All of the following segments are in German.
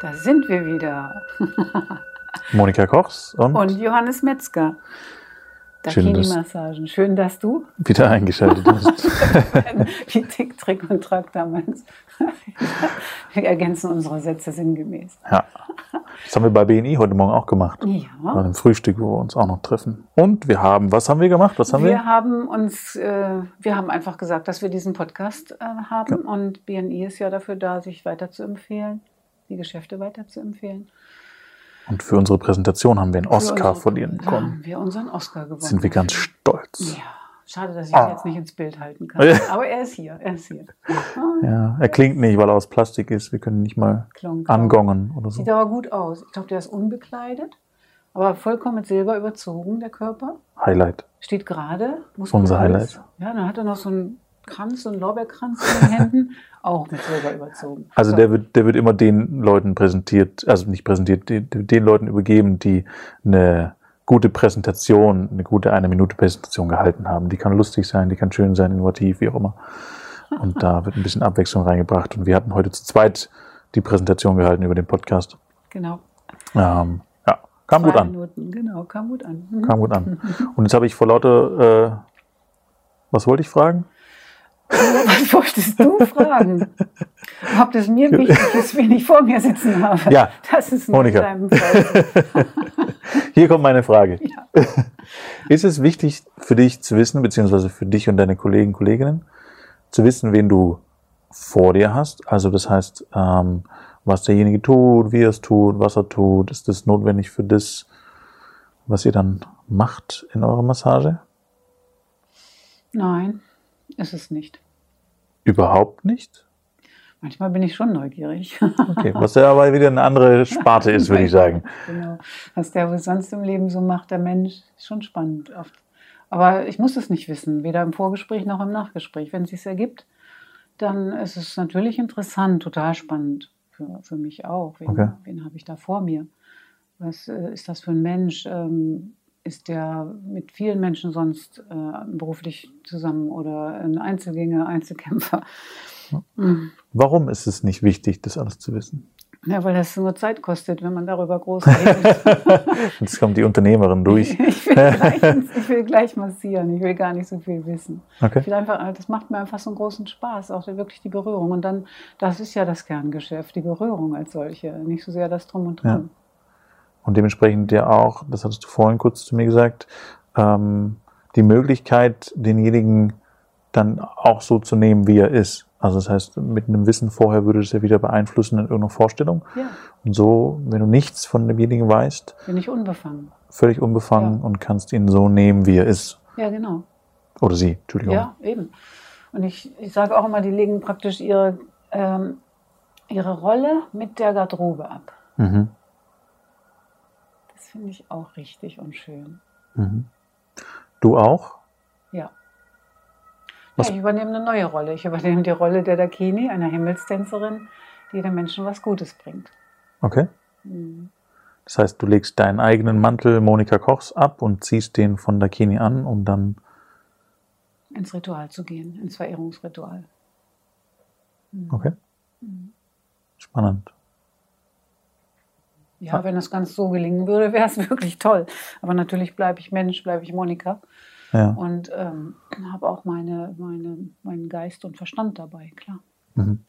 Da sind wir wieder. Monika Kochs und, Und Johannes Metzger. Dakini-Massagen. Schön, dass du wieder eingeschaltet hast. wie Tick, Trick und Track damals. Wir ergänzen unsere Sätze sinngemäß. ja. Das haben wir bei BNI heute Morgen auch gemacht. Bei Ja. einem Frühstück, wo wir uns auch noch treffen. Und wir haben, was haben wir gemacht? Was haben wir? Wir haben uns, äh, wir haben einfach gesagt, dass wir diesen Podcast äh, haben und BNI ist ja dafür da, sich weiter zu empfehlen, die Geschäfte weiter zu empfehlen. Und für unsere Präsentation haben wir einen Oscar Für von unsere- Ihnen bekommen. haben wir unseren Oscar gewonnen. Sind wir ganz stolz. Ja, schade, dass ich Ah. ihn jetzt nicht ins Bild halten kann. Aber er ist hier, er ist hier. Ja, er klingt nicht, weil er aus Plastik ist. Wir können nicht mal Klonk. angongen oder so. Sieht aber gut aus. Ich glaube, der ist unbekleidet, aber vollkommen mit Silber überzogen, der Körper. Highlight. Steht gerade. Unser Highlight. Ja, dann hat er noch so einen Kranz, so einen Lorbeerkranz in den Händen, auch mit Silber überzogen. Also So. der wird, der wird immer den Leuten präsentiert, also nicht präsentiert, den, den Leuten übergeben, die eine gute Präsentation, eine gute eine Minute Präsentation gehalten haben. Die kann lustig sein, die kann schön sein, innovativ, wie auch immer. Und da wird ein bisschen Abwechslung reingebracht. Und wir hatten heute zu zweit die Präsentation gehalten über den Podcast. Genau. Ähm, ja, kam Zwei gut an. Minuten, genau, kam gut an. Kam gut an. Und jetzt habe ich vor lauter, äh, was wollte ich fragen? Was wolltest du fragen? Ob das mir wichtig ist, wen ich vor mir sitzen habe? Ja, Das ist Monika. Hier kommt meine Frage. Ja. Ist es wichtig für dich zu wissen, beziehungsweise für dich und deine Kollegen, Kolleginnen, zu wissen, wen du vor dir hast? Also das heißt, ähm, was derjenige tut, wie er es tut, was er tut, ist das notwendig für das, was ihr dann macht in eurer Massage? Nein, ist es nicht. Überhaupt nicht? Manchmal bin ich schon neugierig. Okay, was ja aber wieder eine andere Sparte ist, würde ich sagen. Genau. Was der sonst im Leben so macht, der Mensch, ist schon spannend oft. Aber ich muss es nicht wissen, weder im Vorgespräch noch im Nachgespräch. Wenn es sich ergibt, dann ist es natürlich interessant, total spannend. Für, für mich auch. Wen, Okay. wen habe ich da vor mir? Was äh, ist das für ein Mensch? Ähm, ist der mit vielen Menschen sonst äh, beruflich zusammen oder ein Einzelgänger, Einzelkämpfer? Mhm. Warum ist es nicht wichtig, das alles zu wissen? Ja, weil das nur Zeit kostet, wenn man darüber groß redet. Jetzt kommt die Unternehmerin durch. Ich will, gleich, ich will gleich massieren, ich will gar nicht so viel wissen. Ich Okay. will einfach, das macht mir einfach so einen großen Spaß, auch wirklich die Berührung. Und dann, das ist ja das Kerngeschäft, die Berührung als solche, nicht so sehr das Drum und Dran. Und dementsprechend ja auch, das hattest du vorhin kurz zu mir gesagt, ähm, die Möglichkeit, denjenigen dann auch so zu nehmen, wie er ist. Also das heißt, mit einem Wissen vorher würde es ja wieder beeinflussen in irgendeiner Vorstellung. Ja, Und so, wenn du nichts von demjenigen weißt, bin ich unbefangen. völlig unbefangen Ja. und kannst ihn so nehmen, wie er ist. Ja, genau. Oder sie, Entschuldigung. Ja, eben. Und ich, ich sage auch immer, die legen praktisch ihre, ähm, ihre Rolle mit der Garderobe ab. Mhm. Finde ich auch richtig und schön. Mhm. Du auch? Ja. Was- ja. Ich übernehme eine neue Rolle. Ich übernehme die Rolle der Dakini, einer Himmelstänzerin, die den Menschen was Gutes bringt. Okay. Mhm. Das heißt, du legst deinen eigenen Mantel Monika Kochs ab und ziehst den von Dakini an, um dann Ins Ritual zu gehen, ins Verehrungsritual. Mhm. Okay. Spannend. Ja, wenn das ganz so gelingen würde, wäre es wirklich toll. Aber natürlich bleibe ich Mensch, bleibe ich Monika Ja. und ähm, habe auch meine, meine, meinen Geist und Verstand dabei, klar. Mhm.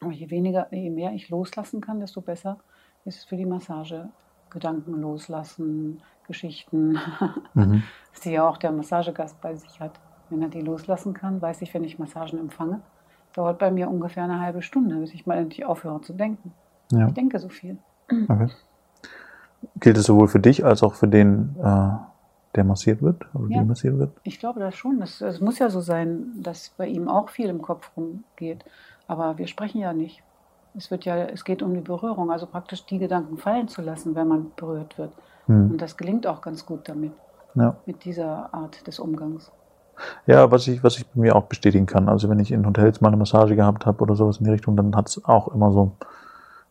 Aber je weniger, je mehr ich loslassen kann, desto besser ist es für die Massage. Gedanken loslassen, Geschichten, Mhm. die ja auch der Massagegast bei sich hat. Wenn er die loslassen kann, weiß ich, wenn ich Massagen empfange, dauert bei mir ungefähr eine halbe Stunde, bis ich mal endlich aufhöre zu denken. Ja. Ich denke so viel. Okay. Gilt es sowohl für dich als auch für den, äh, der massiert wird oder Ja. die massiert wird? Ich glaube das schon. Es es muss ja so sein, dass bei ihm auch viel im Kopf rumgeht. Aber wir sprechen ja nicht. Es, wird ja, es geht um die Berührung, also praktisch die Gedanken fallen zu lassen, wenn man berührt wird. Hm. Und das gelingt auch ganz gut damit, Ja. mit dieser Art des Umgangs. ja, was ich, was ich bei mir auch bestätigen kann. Also wenn ich in Hotels mal eine Massage gehabt habe oder sowas in die Richtung, dann hat es auch immer so,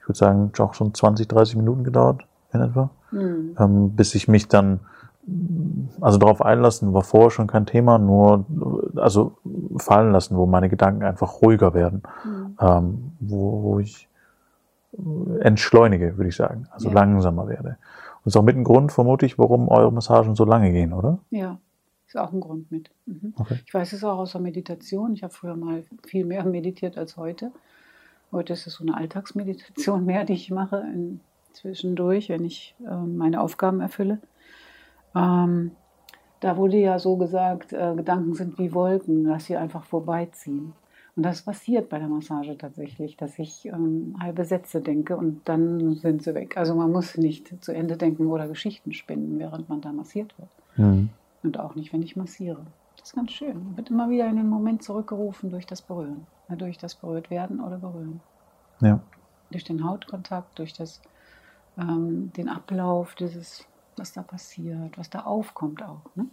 würde sagen, auch schon 20, 30 Minuten gedauert in etwa, Hm. ähm, bis ich mich dann also darauf einlassen war vorher schon kein Thema, nur also fallen lassen, wo meine Gedanken einfach ruhiger werden, Hm. ähm, wo, wo ich entschleunige, würde ich sagen. Also Ja. langsamer werde. Und das ist auch mit ein Grund, vermute ich, warum eure Massagen so lange gehen, oder? Ja, ist auch ein Grund mit. Mhm. Okay. Ich weiß es auch aus der Meditation. Ich habe früher mal viel mehr meditiert als heute. Heute ist es so eine Alltagsmeditation mehr, die ich mache in, zwischendurch, wenn ich ähm, meine Aufgaben erfülle. Ähm, da wurde ja so gesagt, äh, Gedanken sind wie Wolken, dass sie einfach vorbeiziehen. Und das passiert bei der Massage tatsächlich, dass ich ähm, halbe Sätze denke und dann sind sie weg. Also man muss nicht zu Ende denken oder Geschichten spinnen, während man da massiert wird. Mhm. Und auch nicht, wenn ich massiere. Ist ganz schön. Man wird immer wieder in den Moment zurückgerufen durch das Berühren. Durch das berührt werden oder berühren. Ja. Durch den Hautkontakt, durch das, ähm, den Ablauf, dieses, was da passiert, was da aufkommt auch. Ne?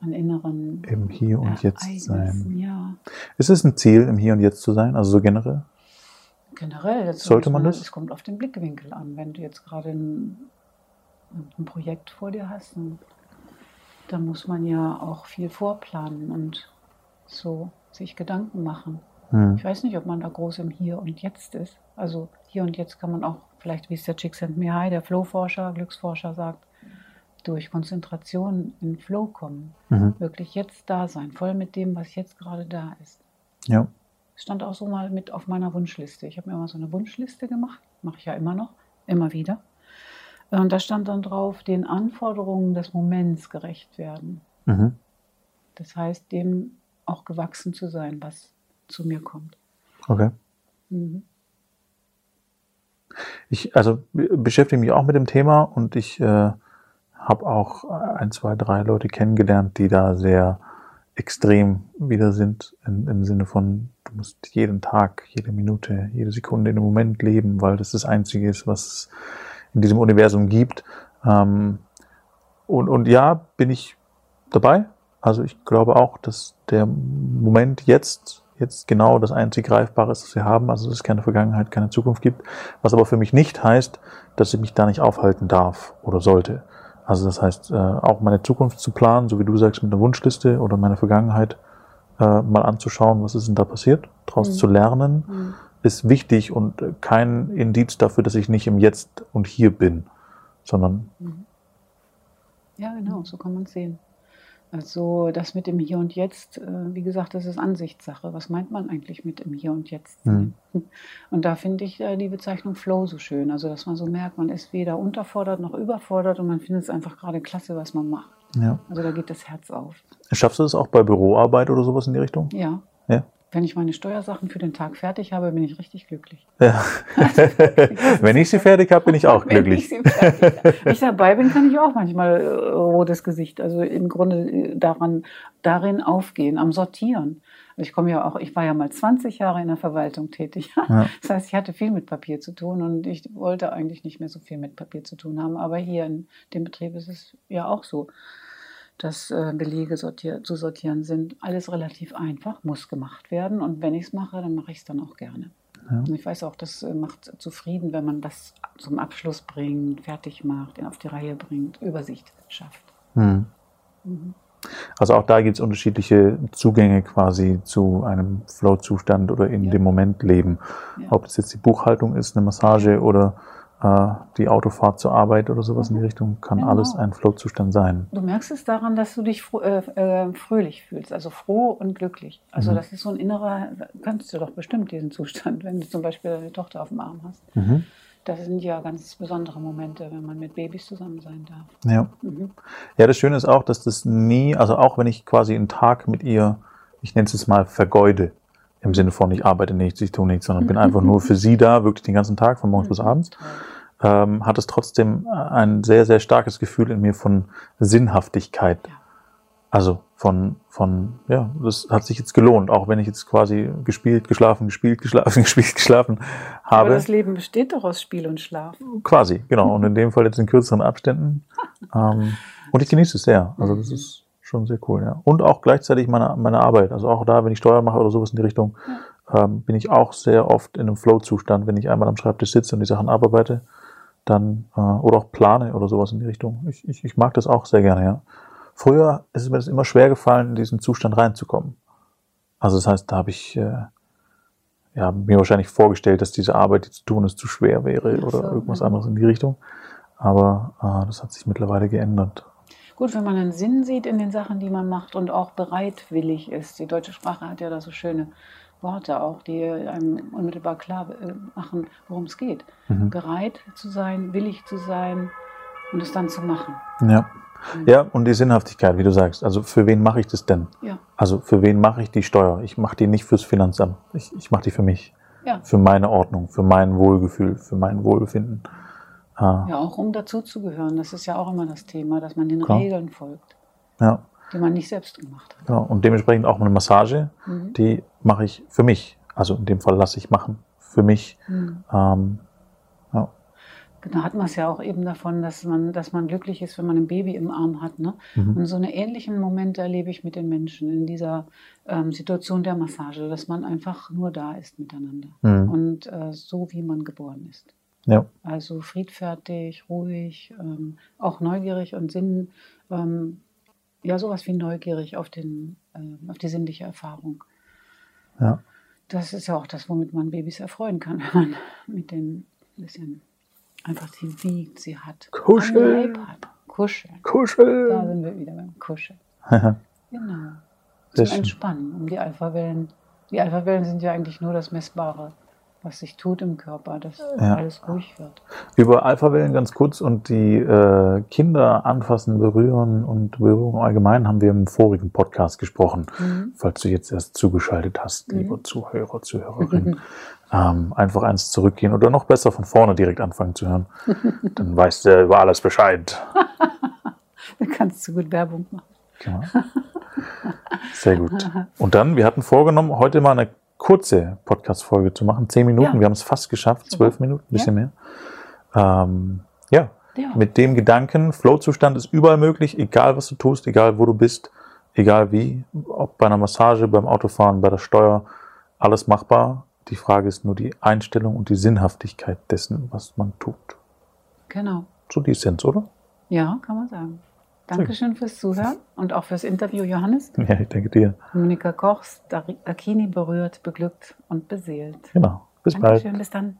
An inneren Im Hier und Jetzt sein. Ja, Ist es ein Ziel, im Hier und Jetzt zu sein? Also so generell? generell. Sollte man das? Es kommt auf den Blickwinkel an. Wenn du jetzt gerade ein, ein Projekt vor dir hast, dann, dann muss man ja auch viel vorplanen und so sich Gedanken machen. Hm. Ich weiß nicht, ob man da groß im Hier und Jetzt ist. Also hier und jetzt kann man auch, vielleicht wie es der Csikszentmihalyi, der Flow-Forscher, Glücksforscher sagt, durch Konzentration in Flow kommen. Mhm. Wirklich jetzt da sein, voll mit dem, was jetzt gerade da ist. Ja. Stand auch so mal mit auf meiner Wunschliste. Ich habe mir mal so eine Wunschliste gemacht, mache ich ja immer noch, immer wieder. Und da stand dann drauf, den Anforderungen des Moments gerecht werden. Mhm. Das heißt, dem auch gewachsen zu sein, was zu mir kommt. Okay. Mhm. Ich also be- beschäftige mich auch mit dem Thema und ich äh, habe auch ein, zwei, drei Leute kennengelernt, die da sehr extrem wieder sind, in, im Sinne von, du musst jeden Tag, jede Minute, jede Sekunde in dem Moment leben, weil das das Einzige ist, was in diesem Universum gibt. Ähm, und, und ja, bin ich dabei. Also ich glaube auch, dass der Moment jetzt, jetzt genau das einzig Greifbare ist, was wir haben. Also dass es keine Vergangenheit, keine Zukunft gibt. Was aber für mich nicht heißt, dass ich mich da nicht aufhalten darf oder sollte. Also das heißt, äh, auch meine Zukunft zu planen, so wie du sagst, mit einer Wunschliste oder meine Vergangenheit äh, mal anzuschauen, was ist denn da passiert, daraus Mhm. zu lernen, Mhm. Ist wichtig und kein Indiz dafür, dass ich nicht im Jetzt und hier bin, sondern Ja, genau, so kann man es sehen. Also das mit dem Hier und Jetzt, äh, wie gesagt, das ist Ansichtssache. Was meint man eigentlich mit im Hier und Jetzt sein? Und da finde ich äh, die Bezeichnung Flow so schön. Also dass man so merkt, man ist weder unterfordert noch überfordert und man findet es einfach gerade klasse, was man macht. ja. Also da geht das Herz auf. Schaffst du das auch bei Büroarbeit oder sowas in die Richtung? Ja. Ja. Wenn ich meine Steuersachen für den Tag fertig habe, bin ich richtig glücklich. Ja. Wenn ich sie fertig habe, bin ich auch Wenn glücklich. ich fertig. Wenn ich dabei bin, kann ich auch manchmal äh, rotes Gesicht. Also im Grunde äh, daran, darin aufgehen, am Sortieren. Also ich komme ja auch, ich war ja mal 20 Jahre in der Verwaltung tätig. Ja. Das heißt, ich hatte viel mit Papier zu tun und ich wollte eigentlich nicht mehr so viel mit Papier zu tun haben. Aber hier in dem Betrieb ist es ja auch so, dass äh, Belege sortier zu sortieren sind. Alles relativ einfach, muss gemacht werden. Und wenn ich es mache, dann mache ich es dann auch gerne. Ja. Und ich weiß auch, das äh, macht zufrieden, wenn man das zum Abschluss bringt, fertig macht, auf die Reihe bringt, Übersicht schafft. Hm. Mhm. Also auch da gibt es unterschiedliche Zugänge quasi zu einem Flow-Zustand oder in Ja. dem Moment leben. Ja. Ob das jetzt die Buchhaltung ist, eine Massage oder die Autofahrt zur Arbeit oder sowas in die Richtung, kann Genau. alles ein Flow-Zustand sein. Du merkst es daran, dass du dich äh, äh, fröhlich fühlst, also froh und glücklich. Also Mhm. das ist so ein innerer, kannst du doch bestimmt diesen Zustand, wenn du zum Beispiel deine Tochter auf dem Arm hast. Mhm. Das sind ja ganz besondere Momente, wenn man mit Babys zusammen sein darf. Ja. Mhm. ja, das Schöne ist auch, dass das nie, also auch wenn ich quasi einen Tag mit ihr, ich nenne es jetzt mal vergeude, im Sinne von ich arbeite nichts, ich tue nichts, sondern bin einfach nur für sie da, wirklich den ganzen Tag, von morgens bis Mhm. abends. Ähm, hat es trotzdem ein sehr, sehr starkes Gefühl in mir von Sinnhaftigkeit. Also von, von, ja, das hat sich jetzt gelohnt, auch wenn ich jetzt quasi gespielt, geschlafen, gespielt, geschlafen, gespielt, geschlafen Aber habe. das Leben besteht doch aus Spiel und Schlaf. Quasi, genau. Und in dem Fall jetzt in kürzeren Abständen. Ähm, und ich genieße es sehr. Also das ist schon sehr cool, ja. Und auch gleichzeitig meine, meine Arbeit. Also auch da, wenn ich Steuern mache oder sowas in die Richtung, ähm, bin ich auch sehr oft in einem Flow-Zustand, wenn ich einmal am Schreibtisch sitze und die Sachen abarbeite, dann, äh, oder auch plane oder sowas in die Richtung. Ich, ich, ich mag das auch sehr gerne, ja. Früher ist es mir das immer schwer gefallen, in diesen Zustand reinzukommen. Also das heißt, da habe ich, äh, ja, mir wahrscheinlich vorgestellt, dass diese Arbeit, die zu tun ist, zu schwer wäre oder so, irgendwas mhm. anderes in die Richtung. Aber äh, das hat sich mittlerweile geändert. Gut, wenn man einen Sinn sieht in den Sachen, die man macht und auch bereitwillig ist. Die deutsche Sprache hat ja da so schöne Worte auch, die einem unmittelbar klar äh, machen, worum es geht. Mhm. Bereit zu sein, willig zu sein und es dann zu machen. Ja. Mhm. ja, und die Sinnhaftigkeit, wie du sagst. Also für wen mache ich das denn? Ja, Also für wen mache ich die Steuer? Ich mache die nicht fürs Finanzamt. Ich, ich mache die für mich. ja. Für meine Ordnung, für mein Wohlgefühl, für mein Wohlbefinden. Äh, ja, auch um dazuzugehören. Das ist ja auch immer das Thema, dass man den Klar. Regeln folgt, ja, die man nicht selbst gemacht hat. genau. Und dementsprechend auch eine Massage, Mhm. die mache ich für mich. Also in dem Fall lasse ich machen. Für mich. Mhm. Ähm, ja. Da hat man es ja auch eben davon, dass man, dass man glücklich ist, wenn man ein Baby im Arm hat. Ne? Mhm. Und so eine ähnlichen Momente erlebe ich mit den Menschen in dieser ähm, Situation der Massage, dass man einfach nur da ist miteinander. Mhm. Und äh, so wie man geboren ist. Ja. Also friedfertig, ruhig, ähm, auch neugierig und Sinn, ähm, ja, sowas wie neugierig auf, den, ähm, auf die sinnliche Erfahrung. Ja. Das ist ja auch das, womit man Babys erfreuen kann, wenn man mit denen ein bisschen einfach sie wiegt, sie hat. Kuscheln. hat. Kuscheln. Da Kuscheln. sind wir wieder beim Kuscheln. Genau. Sehr Zum. Entspannen. Um die Alphawellen. Die Alphawellen sind ja eigentlich nur das Messbare, was sich tut im Körper, dass Ja. alles ruhig wird. Über Alphawellen ganz kurz und die äh, Kinder anfassen, berühren und Berührung allgemein haben wir im vorigen Podcast gesprochen. Mhm. Falls du jetzt erst zugeschaltet hast, Mhm. lieber Zuhörer, Zuhörerin, ähm, einfach eins zurückgehen oder noch besser von vorne direkt anfangen zu hören. Dann weißt du über alles Bescheid. Da kannst du gut Werbung machen. Genau. Sehr gut. Und dann, wir hatten vorgenommen, heute mal eine kurze Podcast-Folge zu machen. Zehn Minuten, Ja. wir haben es fast geschafft, zwölf Minuten, ein bisschen mehr. Ähm, ja, Ja. mit dem Gedanken, Flow-Zustand ist überall möglich, egal was du tust, egal wo du bist, egal wie, ob bei einer Massage, beim Autofahren, bei der Steuer, alles machbar. Die Frage ist nur die Einstellung und die Sinnhaftigkeit dessen, was man tut. Genau. So die Essenz, oder? Ja, kann man sagen. Dankeschön fürs Zuhören und auch fürs Interview, Johannes. Ja, ich denke dir. Monika Kochs, Dakini berührt, beglückt und beseelt. Genau. Bis bald. Dankeschön, bis dann.